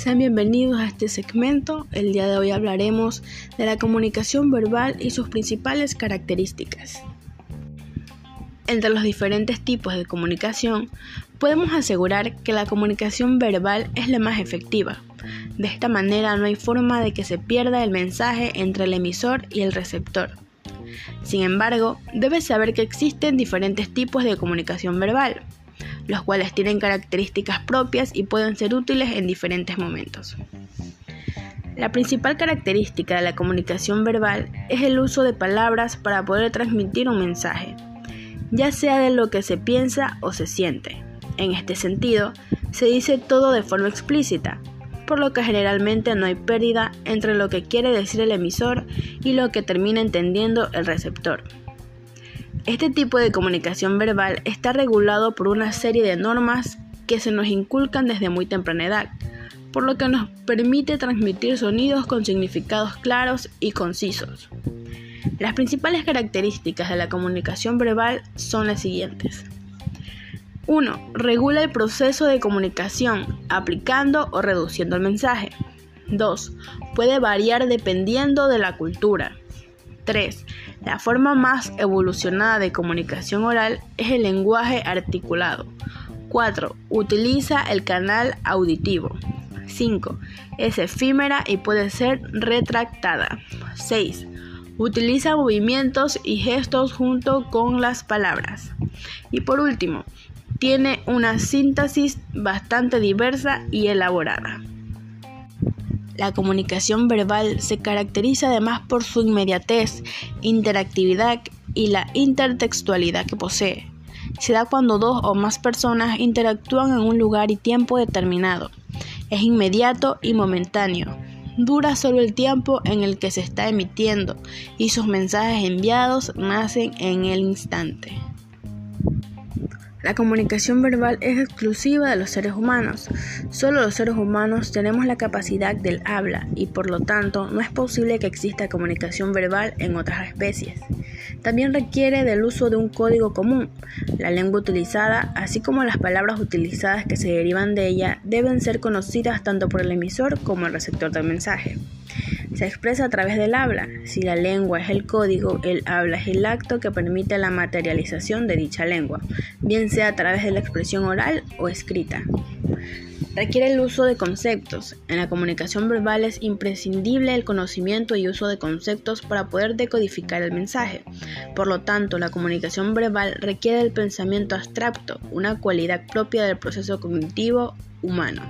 Sean bienvenidos a este segmento. El día de hoy hablaremos de la comunicación verbal y sus principales características. Entre los diferentes tipos de comunicación, podemos asegurar que la comunicación verbal es la más efectiva. De esta manera no hay forma de que se pierda el mensaje entre el emisor y el receptor. Sin embargo, debes saber que existen diferentes tipos de comunicación verbal los cuales tienen características propias y pueden ser útiles en diferentes momentos. La principal característica de la comunicación verbal es el uso de palabras para poder transmitir un mensaje, ya sea de lo que se piensa o se siente. En este sentido, se dice todo de forma explícita, por lo que generalmente no hay pérdida entre lo que quiere decir el emisor y lo que termina entendiendo el receptor. Este tipo de comunicación verbal está regulado por una serie de normas que se nos inculcan desde muy temprana edad, por lo que nos permite transmitir sonidos con significados claros y concisos. Las principales características de la comunicación verbal son las siguientes. 1. Regula el proceso de comunicación, aplicando o reduciendo el mensaje. 2. Puede variar dependiendo de la cultura. 3. La forma más evolucionada de comunicación oral es el lenguaje articulado. 4. Utiliza el canal auditivo. 5. Es efímera y puede ser retractada. 6. Utiliza movimientos y gestos junto con las palabras. Y por último, tiene una síntesis bastante diversa y elaborada. La comunicación verbal se caracteriza además por su inmediatez, interactividad y la intertextualidad que posee. Se da cuando dos o más personas interactúan en un lugar y tiempo determinado. Es inmediato y momentáneo. Dura solo el tiempo en el que se está emitiendo y sus mensajes enviados nacen en el instante. La comunicación verbal es exclusiva de los seres humanos. Solo los seres humanos tenemos la capacidad del habla y por lo tanto no es posible que exista comunicación verbal en otras especies. También requiere del uso de un código común. La lengua utilizada, así como las palabras utilizadas que se derivan de ella, deben ser conocidas tanto por el emisor como el receptor del mensaje se expresa a través del habla. Si la lengua es el código, el habla es el acto que permite la materialización de dicha lengua, bien sea a través de la expresión oral o escrita. Requiere el uso de conceptos. En la comunicación verbal es imprescindible el conocimiento y uso de conceptos para poder decodificar el mensaje. Por lo tanto, la comunicación verbal requiere el pensamiento abstracto, una cualidad propia del proceso cognitivo humano.